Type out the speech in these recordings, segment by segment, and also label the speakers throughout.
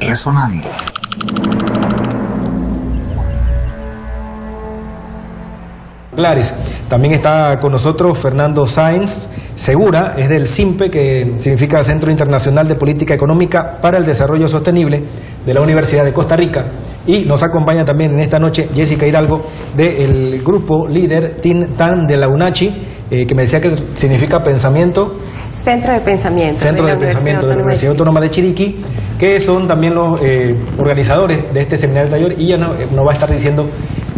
Speaker 1: Resonando.
Speaker 2: Clares. También está con nosotros Fernando Sáenz Segura, es del CIMPE, que significa Centro Internacional de Política Económica para el Desarrollo Sostenible de la Universidad de Costa Rica. Y nos acompaña también en esta noche Jessica Hidalgo del grupo líder TIN TAN de la UNACHI, eh, que me decía que significa pensamiento.
Speaker 3: Centro de Pensamiento.
Speaker 2: Centro de, Pensamiento de la Universidad Autónoma de Chiriquí, que son también los eh, organizadores de este seminario taller y ella nos no va a estar diciendo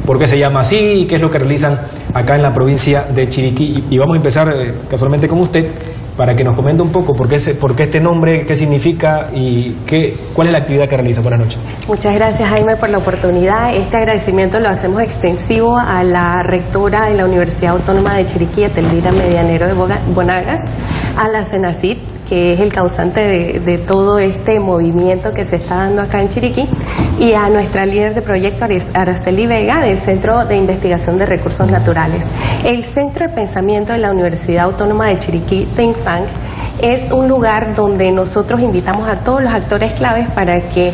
Speaker 2: por qué se llama así y qué es lo que realizan acá en la provincia de Chiriquí. Y, vamos a empezar eh, casualmente con usted para que nos comente un poco por qué, por qué este nombre, qué significa y qué, cuál es la actividad que realiza. Buenas noches.
Speaker 3: Muchas gracias Jaime por la oportunidad. Este agradecimiento lo hacemos extensivo a la rectora de la Universidad Autónoma de Chiriquí, Telvira Medianero de Bonagas, a la CENACIT, que es el causante de, todo este movimiento que se está dando acá en Chiriquí, y a nuestra líder de proyecto, Araceli Vega, del Centro de Investigación de Recursos Naturales. El Centro de Pensamiento de la Universidad Autónoma de Chiriquí, Think Tank, es un lugar donde nosotros invitamos a todos los actores claves para que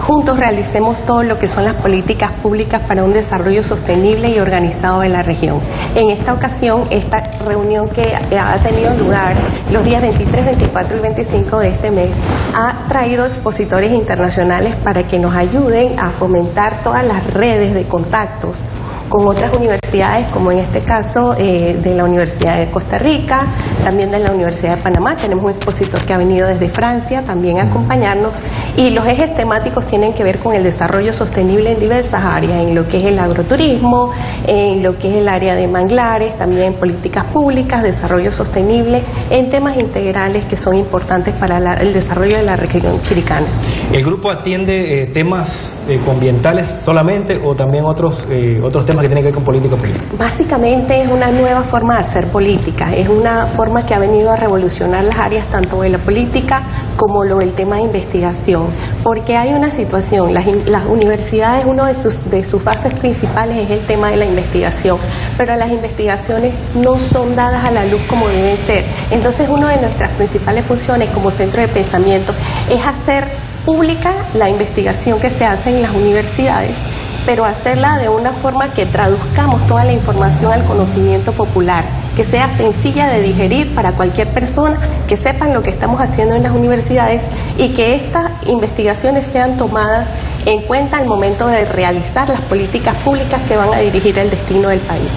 Speaker 3: juntos realicemos todo lo que son las políticas públicas para un desarrollo sostenible y organizado de la región. En esta ocasión, esta reunión que ha tenido lugar los días 23, 24 y 25 de este mes ha traído expositores internacionales para que nos ayuden a fomentar todas las redes de contactos con otras universidades, como en este caso eh, de la Universidad de Costa Rica, también de la Universidad de Panamá. Tenemos un expositor que ha venido desde Francia también a acompañarnos. Y los ejes temáticos tienen que ver con el desarrollo sostenible en diversas áreas, en lo que es el agroturismo, en lo que es el área de manglares, también políticas públicas, desarrollo sostenible, en temas integrales que son importantes para el desarrollo de la región chiricana.
Speaker 2: ¿El grupo atiende eh, temas eh, ambientales solamente o también otros, otros temas que tiene que ver con política?
Speaker 3: Básicamente es una nueva forma de hacer política, es una forma que ha venido a revolucionar las áreas tanto de la política como lo del tema de investigación, porque hay una situación, las, las universidades, uno de sus, de sus bases principales es el tema de la investigación, pero las investigaciones no son dadas a la luz como deben ser. Entonces, una de nuestras principales funciones como centro de pensamiento es hacer pública la investigación que se hace en las universidades pero hacerla de una forma que traduzcamos toda la información al conocimiento popular, que sea sencilla de digerir para cualquier persona, que sepan lo que estamos haciendo en las universidades y que estas investigaciones sean tomadas en cuenta al momento de realizar las políticas públicas que van a dirigir el destino del país.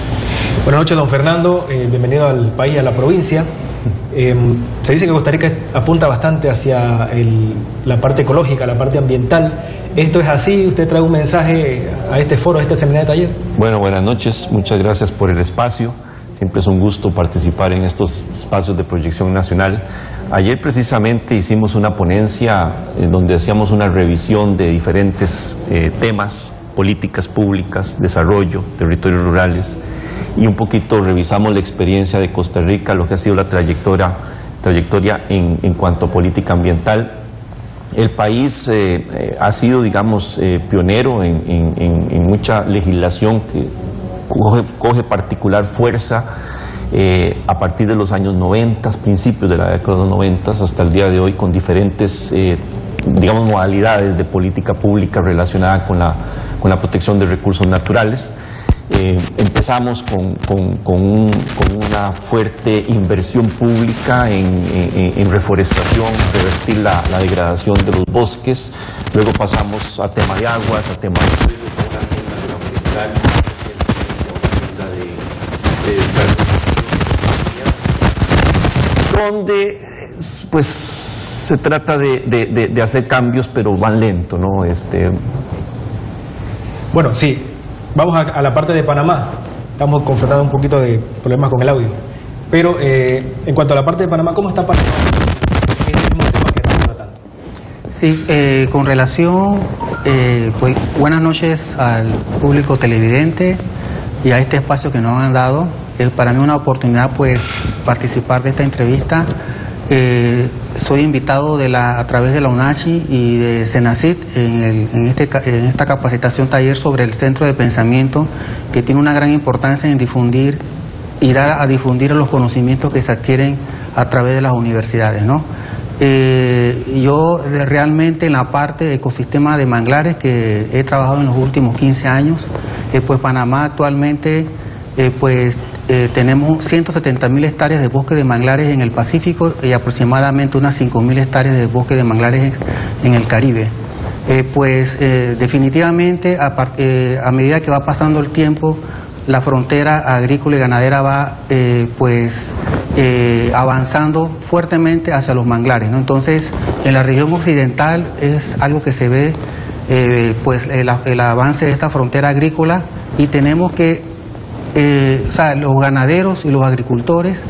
Speaker 2: Buenas noches, don Fernando. Eh, bienvenido al país, a la provincia. Eh, se dice que Costa Rica apunta bastante hacia la parte ecológica, la parte ambiental. ¿Esto es así? ¿Usted trae un mensaje a este foro, a este seminario de taller?
Speaker 4: Bueno, buenas noches. Muchas gracias por el espacio. Siempre es un gusto participar en estos espacios de proyección nacional. Ayer precisamente hicimos una ponencia en donde hacíamos una revisión de diferentes eh, temas, políticas públicas, desarrollo, territorios rurales y un poquito revisamos la experiencia de Costa Rica, lo que ha sido la trayectoria, trayectoria en, en cuanto a política ambiental. El país eh, eh, ha sido, digamos, eh, pionero en, en, mucha legislación que coge, particular fuerza a partir de los años 90, principios de la década de los 90 hasta el día de hoy, con diferentes, digamos, modalidades de política pública relacionada con la, con la protección de recursos naturales. Eh, empezamos con, una fuerte inversión pública en, reforestación, revertir la, degradación de los bosques, luego pasamos a tema de aguas, a tema de donde pues se trata de, hacer cambios pero van lento, ¿no? Este...
Speaker 2: Bueno, sí, Vamos a, la parte de Panamá. Estamos confrontando un poquito de problemas con el audio. Pero eh, en cuanto a la parte de Panamá, ¿cómo está Panamá? ¿Qué es tema que estamos tratando?
Speaker 5: Sí, eh, con relación, eh, pues buenas noches al público televidente y a este espacio que nos han dado. Es para mí una oportunidad pues participar de esta entrevista eh, soy invitado a través de la UNACHI y de CENACIT en, en, este, en esta capacitación taller sobre el centro de pensamiento que tiene una gran importancia en difundir y dar a difundir los conocimientos que se adquieren a través de las universidades. ¿no? Eh, yo realmente en la parte de ecosistema de manglares que he trabajado en los últimos 15 años, eh, pues Panamá actualmente pues tenemos 170 mil hectáreas de bosque de manglares en el Pacífico y aproximadamente unas 5 mil hectáreas de bosque de manglares en el Caribe. pues definitivamente a, a medida que va pasando el tiempo, la frontera agrícola y ganadera va pues eh, avanzando fuertemente hacia los manglares. Entonces, en la región occidental es algo que se ve eh, pues el, avance de esta frontera agrícola y tenemos que, eh, o sea, los ganaderos y los agricultores,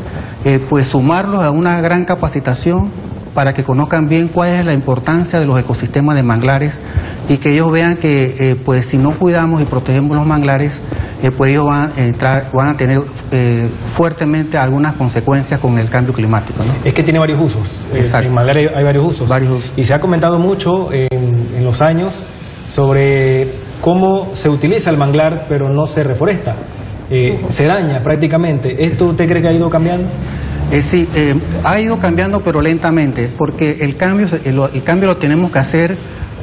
Speaker 5: pues sumarlos a una gran capacitación para que conozcan bien cuál es la importancia de los ecosistemas de manglares y que ellos vean que pues si no cuidamos y protegemos los manglares, pues ellos van a, entrar, van a tener eh, fuertemente algunas consecuencias con el cambio climático.
Speaker 2: Es que tiene varios usos.
Speaker 5: Eh, Exacto.
Speaker 2: En Manglar hay, varios usos.
Speaker 5: varios
Speaker 2: Y se ha comentado mucho en, los años sobre cómo se utiliza el manglar pero no se reforesta. Eh, se daña prácticamente. ¿Esto usted cree que ha ido cambiando?
Speaker 5: sí, ha ido cambiando pero lentamente, porque el cambio, el cambio lo tenemos que hacer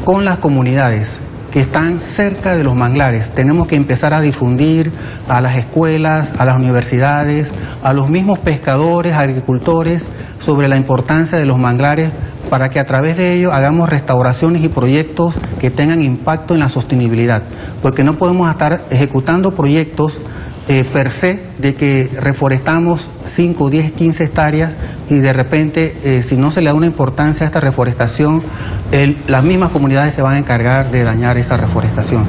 Speaker 5: con las comunidades que están cerca de los manglares. Tenemos que empezar a difundir a las escuelas, a las universidades, a los mismos pescadores, agricultores, sobre la importancia de los manglares para que a través de ello hagamos restauraciones y proyectos que tengan impacto en la sostenibilidad. Porque no podemos estar ejecutando proyectos eh, per se de que reforestamos 5, 10, 15 hectáreas y de repente, eh, si no se le da una importancia a esta reforestación, las mismas comunidades se van a encargar de dañar esa reforestación.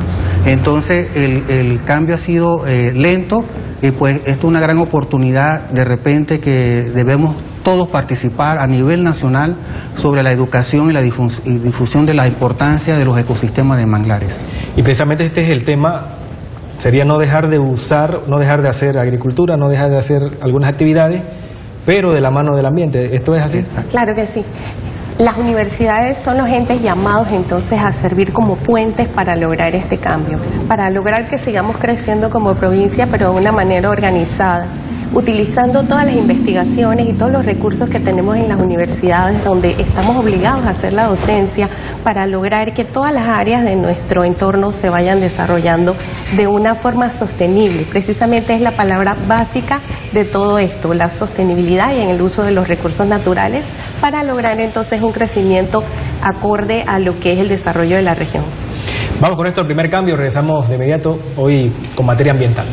Speaker 5: Entonces, el, cambio ha sido eh, lento y pues esto es una gran oportunidad de repente que debemos todos participar a nivel nacional sobre la educación y la difusión de la importancia de los ecosistemas de manglares.
Speaker 2: Y precisamente este es el tema Sería no dejar de usar, no dejar de hacer agricultura, no dejar de hacer algunas actividades, pero de la mano del ambiente. ¿Esto es así?
Speaker 3: Claro que sí. Las universidades son los entes llamados entonces a servir como puentes para lograr este cambio, para lograr que sigamos creciendo como provincia, pero de una manera organizada utilizando todas las investigaciones y todos los recursos que tenemos en las universidades donde estamos obligados a hacer la docencia para lograr que todas las áreas de nuestro entorno se vayan desarrollando de una forma sostenible. Precisamente es la palabra básica de todo esto, la sostenibilidad y en el uso de los recursos naturales para lograr entonces un crecimiento acorde a lo que es el desarrollo de la región.
Speaker 2: Vamos con esto al primer cambio, regresamos de inmediato hoy con materia ambiental.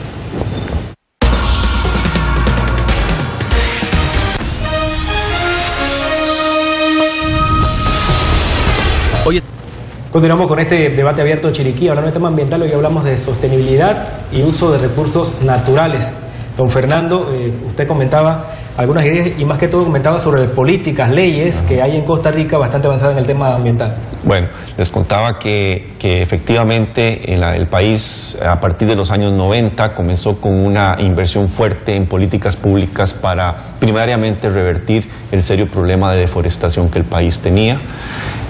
Speaker 2: Continuamos con este debate abierto de Chiriquí, hablando de tema ambiental, hoy hablamos de sostenibilidad y uso de recursos naturales. Don Fernando, eh, usted comentaba algunas ideas y más que todo comentaba sobre políticas, leyes que hay en Costa Rica bastante avanzadas en el tema ambiental.
Speaker 4: Bueno, les contaba que, que efectivamente en el país a partir de los años 90 comenzó con una inversión fuerte en políticas públicas para primariamente revertir el serio problema de deforestación que el país tenía.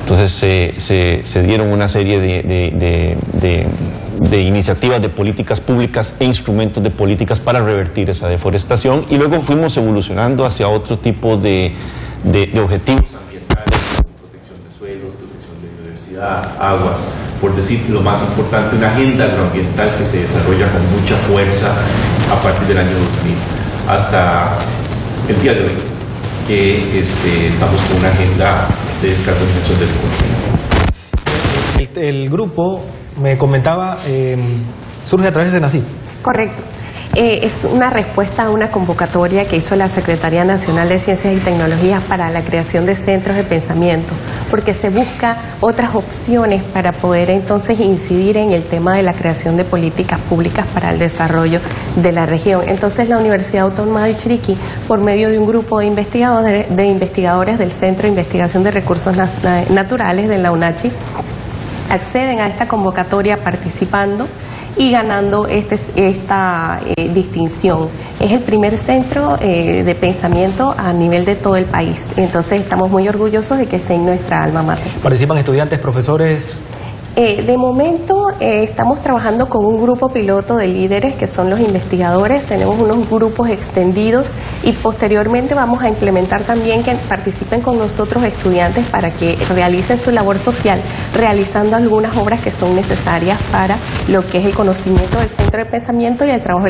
Speaker 4: Entonces se, se, dieron una serie de, de, iniciativas de políticas públicas e instrumentos de políticas para revertir esa deforestación y luego fuimos evolucionando hacia otro tipo de, objetivos ambientales, protección de suelos, protección de biodiversidad, aguas, por decir lo más importante, una agenda agroambiental que se desarrolla con mucha fuerza a partir del año 2000 hasta el día de hoy, que este, estamos con una agenda de descarbonización del
Speaker 2: el, el, grupo, me comentaba, eh, surge a través de NACI.
Speaker 3: Correcto. Eh, es una respuesta a una convocatoria que hizo la Secretaría Nacional de Ciencias y Tecnologías para la creación de centros de pensamiento, porque se busca otras opciones para poder entonces incidir en el tema de la creación de políticas públicas para el desarrollo de la región. Entonces la Universidad Autónoma de Chiriquí, por medio de un grupo de investigadores, de investigadores del Centro de Investigación de Recursos Naturales de la UNACHI, acceden a esta convocatoria participando y ganando este, esta eh, distinción. Es el primer centro eh, de pensamiento a nivel de todo el país. Entonces estamos muy orgullosos de que esté en nuestra alma mater.
Speaker 2: ¿Participan estudiantes, profesores?
Speaker 3: Eh, de momento eh, estamos trabajando con un grupo piloto de líderes que son los investigadores, tenemos unos grupos extendidos y posteriormente vamos a implementar también que participen con nosotros estudiantes para que realicen su labor social, realizando algunas obras que son necesarias para lo que es el conocimiento del centro de pensamiento y el trabajo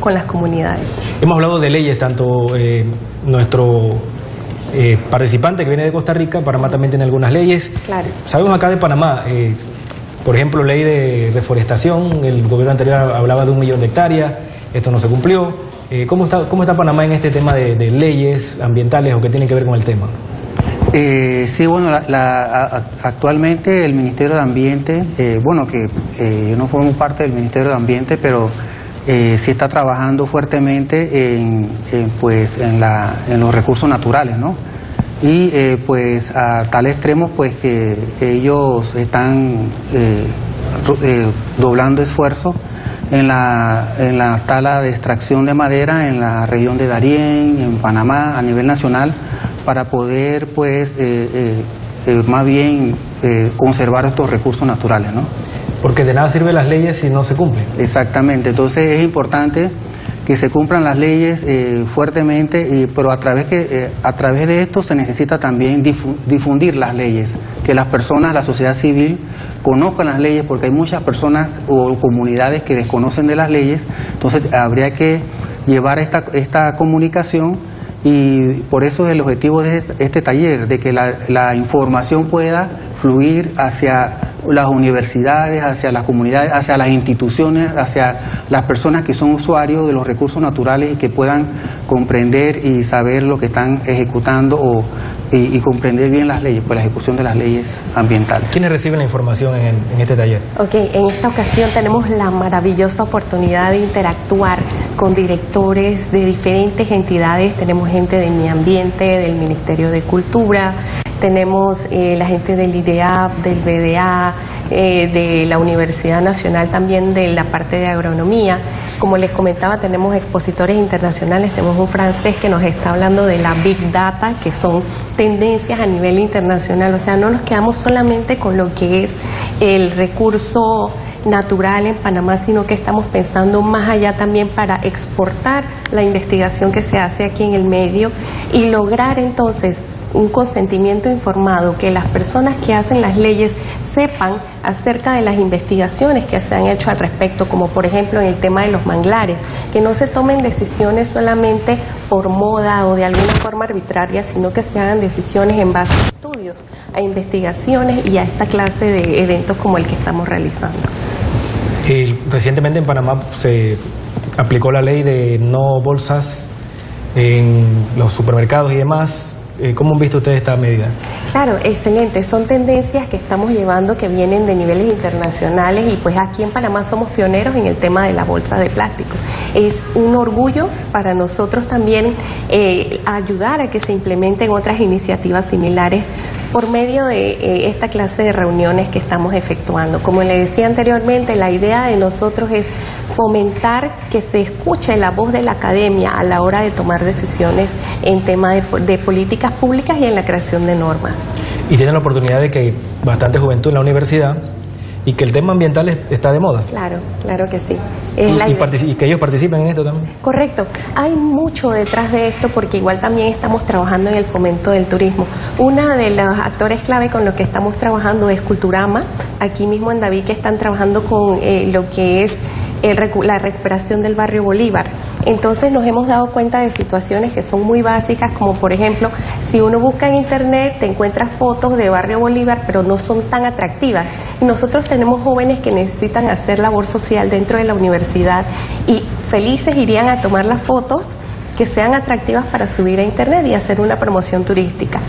Speaker 3: con las comunidades.
Speaker 2: Hemos hablado de leyes, tanto eh, nuestro participante que viene de Costa Rica, Panamá también tiene algunas leyes.
Speaker 3: Claro.
Speaker 2: Sabemos acá de Panamá, por ejemplo, ley de reforestación, el gobierno anterior hablaba de un millón de hectáreas, esto no se cumplió. Eh, ¿cómo, está, ¿Cómo está Panamá en este tema de, leyes ambientales o que tiene que ver con el tema?
Speaker 5: Eh, sí, bueno, actualmente el Ministerio de Ambiente, eh, bueno, que yo no formo parte del Ministerio de Ambiente, pero sí está trabajando fuertemente en, pues, en, la, en los recursos naturales, ¿no? Y eh, pues a tal extremo pues que ellos están eh, eh, doblando esfuerzo en la, en la tala de extracción de madera en la región de Darién, en Panamá, a nivel nacional, para poder pues más bien conservar estos recursos naturales, ¿no?
Speaker 2: Porque de nada sirven las leyes si no se cumplen.
Speaker 5: Exactamente, entonces es importante que se cumplan las leyes eh, fuertemente, pero a través, que, eh, a través de esto se necesita también difundir las leyes, que las personas, la sociedad civil, conozcan las leyes, porque hay muchas personas o comunidades que desconocen de las leyes, entonces habría que llevar esta, esta comunicación y por eso es el objetivo de este taller, de que la, la información pueda fluir hacia las universidades, hacia las comunidades, hacia las instituciones, hacia las personas que son usuarios de los recursos naturales y que puedan comprender y saber lo que están ejecutando o, y, comprender bien las leyes, pues la ejecución de las leyes ambientales.
Speaker 2: ¿Quiénes reciben la información en, en este taller?
Speaker 3: Ok, en esta ocasión tenemos la maravillosa oportunidad de interactuar con directores de diferentes entidades. Tenemos gente de Mi Ambiente, del Ministerio de Cultura, tenemos eh, la gente del IDEAP, del BDA, eh, de la Universidad Nacional también de la parte de agronomía. Como les comentaba, tenemos expositores internacionales, tenemos un francés que nos está hablando de la Big Data, que son tendencias a nivel internacional. O sea, no nos quedamos solamente con lo que es el recurso natural en Panamá, sino que estamos pensando más allá también para exportar la investigación que se hace aquí en el medio y lograr entonces un consentimiento informado, que las personas que hacen las leyes sepan acerca de las investigaciones que se han hecho al respecto, como por ejemplo en el tema de los manglares, que no se tomen decisiones solamente por moda o de alguna forma arbitraria, sino que se hagan decisiones en base a estudios, a investigaciones y a esta clase de eventos como el que estamos realizando.
Speaker 2: recientemente en Panamá se aplicó la ley de no bolsas en los supermercados y demás ¿Cómo han visto ustedes esta medida?
Speaker 3: Claro, excelente. Son tendencias que estamos llevando que vienen de niveles internacionales y pues aquí en Panamá somos pioneros en el tema de la bolsa de plástico. Es un orgullo para nosotros también eh, ayudar a que se implementen otras iniciativas similares por medio de eh, esta clase de reuniones que estamos efectuando. Como le decía anteriormente, la idea de nosotros es fomentar que se escuche la voz de la academia a la hora de tomar decisiones en tema de, políticas públicas y en la creación de normas.
Speaker 2: Y tienen la oportunidad de que bastante juventud en la universidad y que el tema ambiental está de moda.
Speaker 3: Claro, claro que sí.
Speaker 2: y, que ellos participen en esto también.
Speaker 3: Correcto. Hay mucho detrás de esto porque igual también estamos trabajando en el fomento del turismo. Una de los actores clave con los que estamos trabajando es Culturama. Aquí mismo en David que están trabajando con eh, lo que es la recuperación del barrio Bolívar. Entonces nos hemos dado cuenta de situaciones que son muy básicas, como por ejemplo, si uno busca en internet, te encuentras fotos de barrio Bolívar, pero no son tan atractivas. Nosotros tenemos jóvenes que necesitan hacer labor social dentro de la universidad y felices irían a tomar las fotos que sean atractivas para subir a internet y hacer una promoción turística.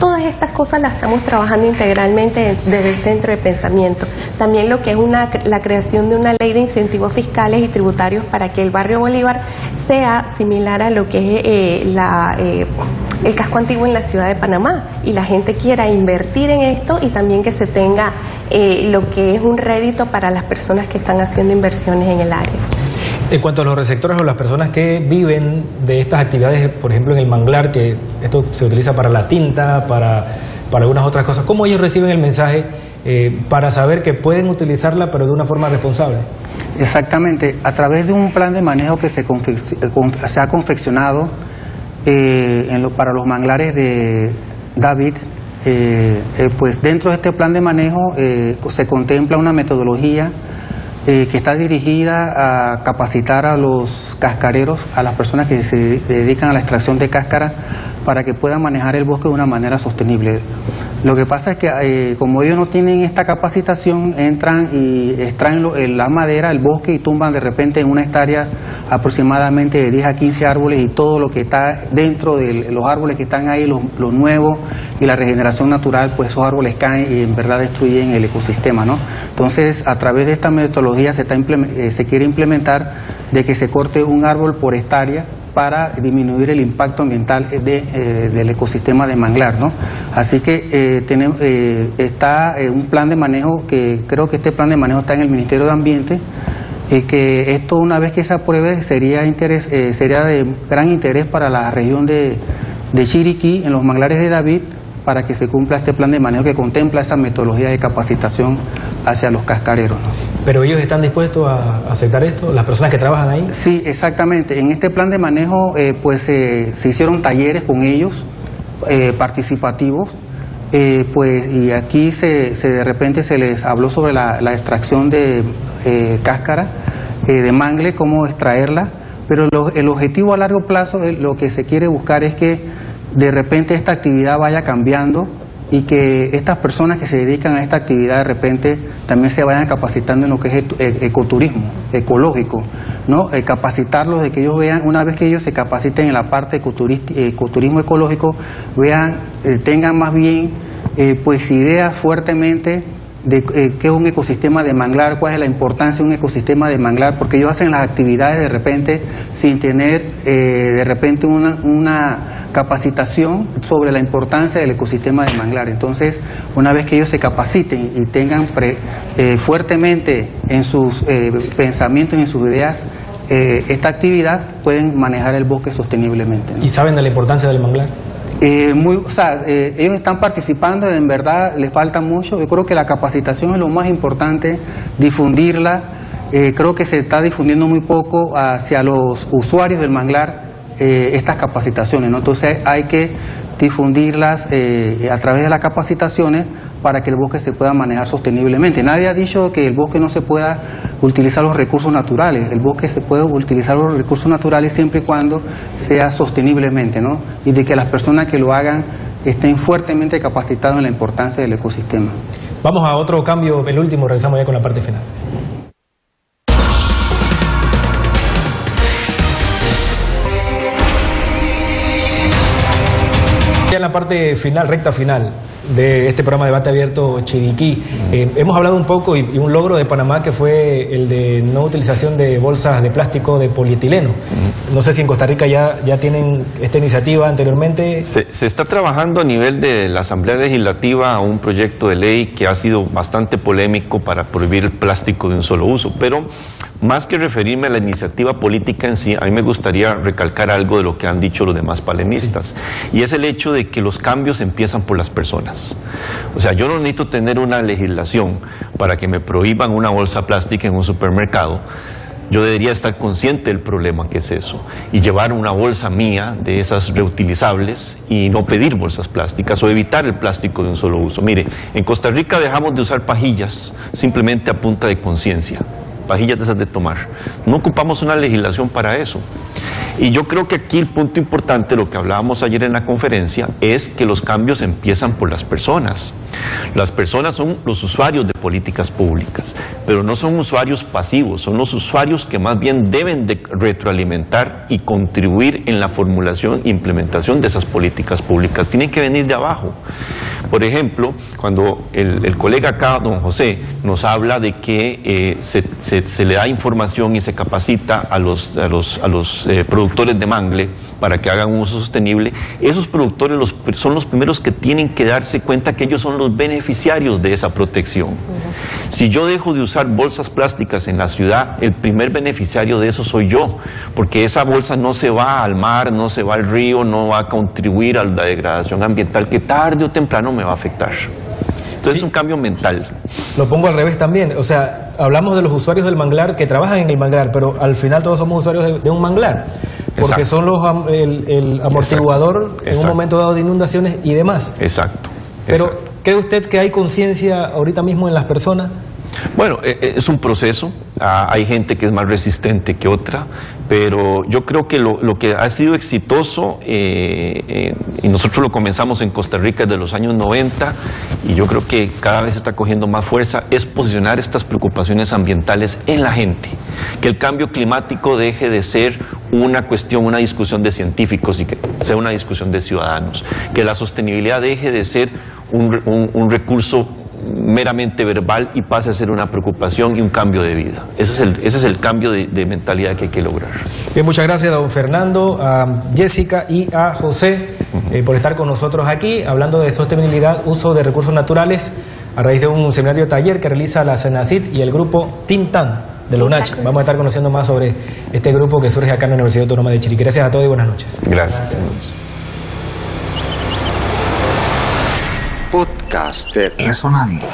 Speaker 3: Todas estas cosas las estamos trabajando integralmente desde el centro de pensamiento. También lo que es una, la creación de una ley de incentivos fiscales y tributarios para que el barrio Bolívar sea similar a lo que es eh, la, eh, el casco antiguo en la ciudad de Panamá y la gente quiera invertir en esto y también que se tenga eh, lo que es un rédito para las personas que están haciendo inversiones en el área.
Speaker 2: En cuanto a los receptores o las personas que viven de estas actividades, por ejemplo en el manglar, que esto se utiliza para la tinta, para, para algunas otras cosas, ¿cómo ellos reciben el mensaje eh, para saber que pueden utilizarla pero de una forma responsable.
Speaker 5: Exactamente, a través de un plan de manejo que se, se ha confeccionado en para los manglares de David, pues dentro de este plan de manejo se contempla una metodología eh, que está dirigida a capacitar a los cascareros, a las personas que se dedican a la extracción de cáscara, para que puedan manejar el bosque de una manera sostenible. Lo que pasa es que eh, como ellos no tienen esta capacitación, entran y extraen la madera, el bosque y tumban de repente en una hectárea aproximadamente de 10 a 15 árboles y todo lo que está dentro de los árboles que están ahí, los, nuevos y la regeneración natural, pues esos árboles caen y en verdad destruyen el ecosistema. ¿no? Entonces, a través de esta metodología se, está eh, se quiere implementar de que se corte un árbol por hectárea para disminuir el impacto ambiental eh, del ecosistema de manglar. ¿no? Así que eh, tenemos, eh, está un plan de manejo que creo que este plan de manejo está en el Ministerio de Ambiente. que esto una vez que se apruebe sería, interés, sería de gran interés para la región de, de Chiriquí, en los manglares de David, para que se cumpla este plan de manejo que contempla esa metodología de capacitación hacia los cascareros.
Speaker 2: ¿Pero ellos están dispuestos a aceptar esto? ¿Las personas que trabajan ahí?
Speaker 5: Sí, exactamente. En este plan de manejo eh, pues se hicieron talleres con ellos, eh, participativos, eh, pues y aquí se, se, de repente se les habló sobre la, extracción de cáscara, de mangle, cómo extraerla, pero el objetivo a largo plazo, lo que se quiere buscar es que de repente esta actividad vaya cambiando y que estas personas que se dedican a esta actividad de repente también se vayan capacitando en lo que es ecoturismo, ecológico, ¿no? Eh, capacitarlos de que ellos vean, una vez que ellos se capaciten en la parte de ecoturismo ecológico, vean, eh, tengan más bien eh, pues ideas fuertemente de qué es un ecosistema de manglar, cuál es la importancia de un ecosistema de manglar, porque ellos hacen las actividades de repente sin tener de repente una, una capacitación sobre la importancia del ecosistema de manglar. Entonces, una vez que ellos se capaciten y tengan eh, fuertemente en sus eh, pensamientos y en sus ideas eh, esta actividad, pueden manejar el bosque sosteniblemente.
Speaker 2: ¿Y saben de la importancia del manglar?
Speaker 5: O sea, ellos están participando, en verdad les falta mucho. Yo creo que la capacitación es lo más importante, difundirla. creo que se está difundiendo muy poco hacia los usuarios del manglar eh, estas capacitaciones. Entonces hay que difundirlas eh, a través de las capacitaciones para que el bosque se pueda manejar sosteniblemente. Nadie ha dicho que el bosque no se pueda utilizar los recursos naturales. El bosque se puede utilizar los recursos naturales siempre y cuando sea sosteniblemente, ¿no? Y de que las personas que lo hagan estén fuertemente capacitados en la importancia del ecosistema.
Speaker 2: Vamos a otro cambio, el último, regresamos ya con la parte final. en la parte final, recta final de este programa de Debate Abierto Chiriquí. Eh, hemos hablado un poco y, un logro de Panamá que fue el de no utilización de bolsas de plástico de polietileno. No sé si en Costa Rica ya, ya tienen esta iniciativa anteriormente.
Speaker 4: Se, se, está trabajando a nivel de la Asamblea Legislativa un proyecto de ley que ha sido bastante polémico para prohibir el plástico de un solo uso, pero más que referirme a la iniciativa política en sí, a mí me gustaría recalcar algo de lo que han dicho los demás palenistas, y es el hecho de que los cambios empiezan por las personas. O sea, yo no necesito tener una legislación para que me prohíban una bolsa plástica en un supermercado. Yo debería estar consciente del problema que es eso y llevar una bolsa mía de esas reutilizables y no pedir bolsas plásticas o evitar el plástico de un solo uso. Mire, en Costa Rica dejamos de usar pajillas simplemente a punta de conciencia pajillas de esas de tomar. No ocupamos una legislación para eso. Y yo creo que aquí el punto importante, lo que hablábamos ayer en la conferencia, es que los cambios empiezan por las personas. Las personas son los usuarios de políticas públicas, pero no son usuarios pasivos, son los usuarios que más bien deben de retroalimentar y contribuir en la formulación e implementación de esas políticas públicas. Tienen que venir de abajo. Por ejemplo, cuando el, colega acá, don José, nos habla de que eh, se, le da información y se capacita a los, a los, a los eh, productores de mangle para que hagan un uso sostenible, esos productores los, son los primeros que tienen que darse cuenta que ellos son los beneficiarios de esa protección. Si yo dejo de usar bolsas plásticas en la ciudad, el primer beneficiario de eso soy yo, porque esa bolsa no se va al mar, no se va al río, no va a contribuir a la degradación ambiental que tarde o temprano me va a afectar. Entonces es un cambio mental.
Speaker 2: Lo pongo al revés también. O sea, hablamos de los usuarios del manglar que trabajan en el manglar, pero al final todos somos usuarios de, de un manglar. Porque
Speaker 4: Exacto.
Speaker 2: son los el, el amortiguador en un momento dado de inundaciones y demás.
Speaker 4: Exacto.
Speaker 2: Pero. ¿cree usted que hay conciencia ahorita mismo en las personas?
Speaker 4: Bueno, eh, eh, es un proceso. Ah, hay gente que es más resistente que otra, pero yo creo que lo, que ha sido exitoso, eh, y nosotros lo comenzamos en Costa Rica desde los años 90, y yo creo que cada vez está cogiendo más fuerza, es posicionar estas preocupaciones ambientales en la gente. Que el cambio climático deje de ser una cuestión, una discusión de científicos y que sea una discusión de ciudadanos. Que la sostenibilidad deje de ser un- un recurso meramente verbal y pase a ser una preocupación y un cambio de vida. Ese es el, ese es el cambio de, de mentalidad que hay que lograr.
Speaker 2: Bien, muchas gracias a don Fernando, a Jessica y a José eh, por estar con nosotros aquí hablando de sostenibilidad, uso de recursos naturales a raíz de un seminario taller que realiza la CENACID y el grupo Tintan de la UNACH. Vamos a estar conociendo más sobre este grupo que surge acá en la Universidad Autónoma de Chiriquí. Gracias a todos y buenas noches.
Speaker 4: Gracias.
Speaker 1: Podcast de Resonando.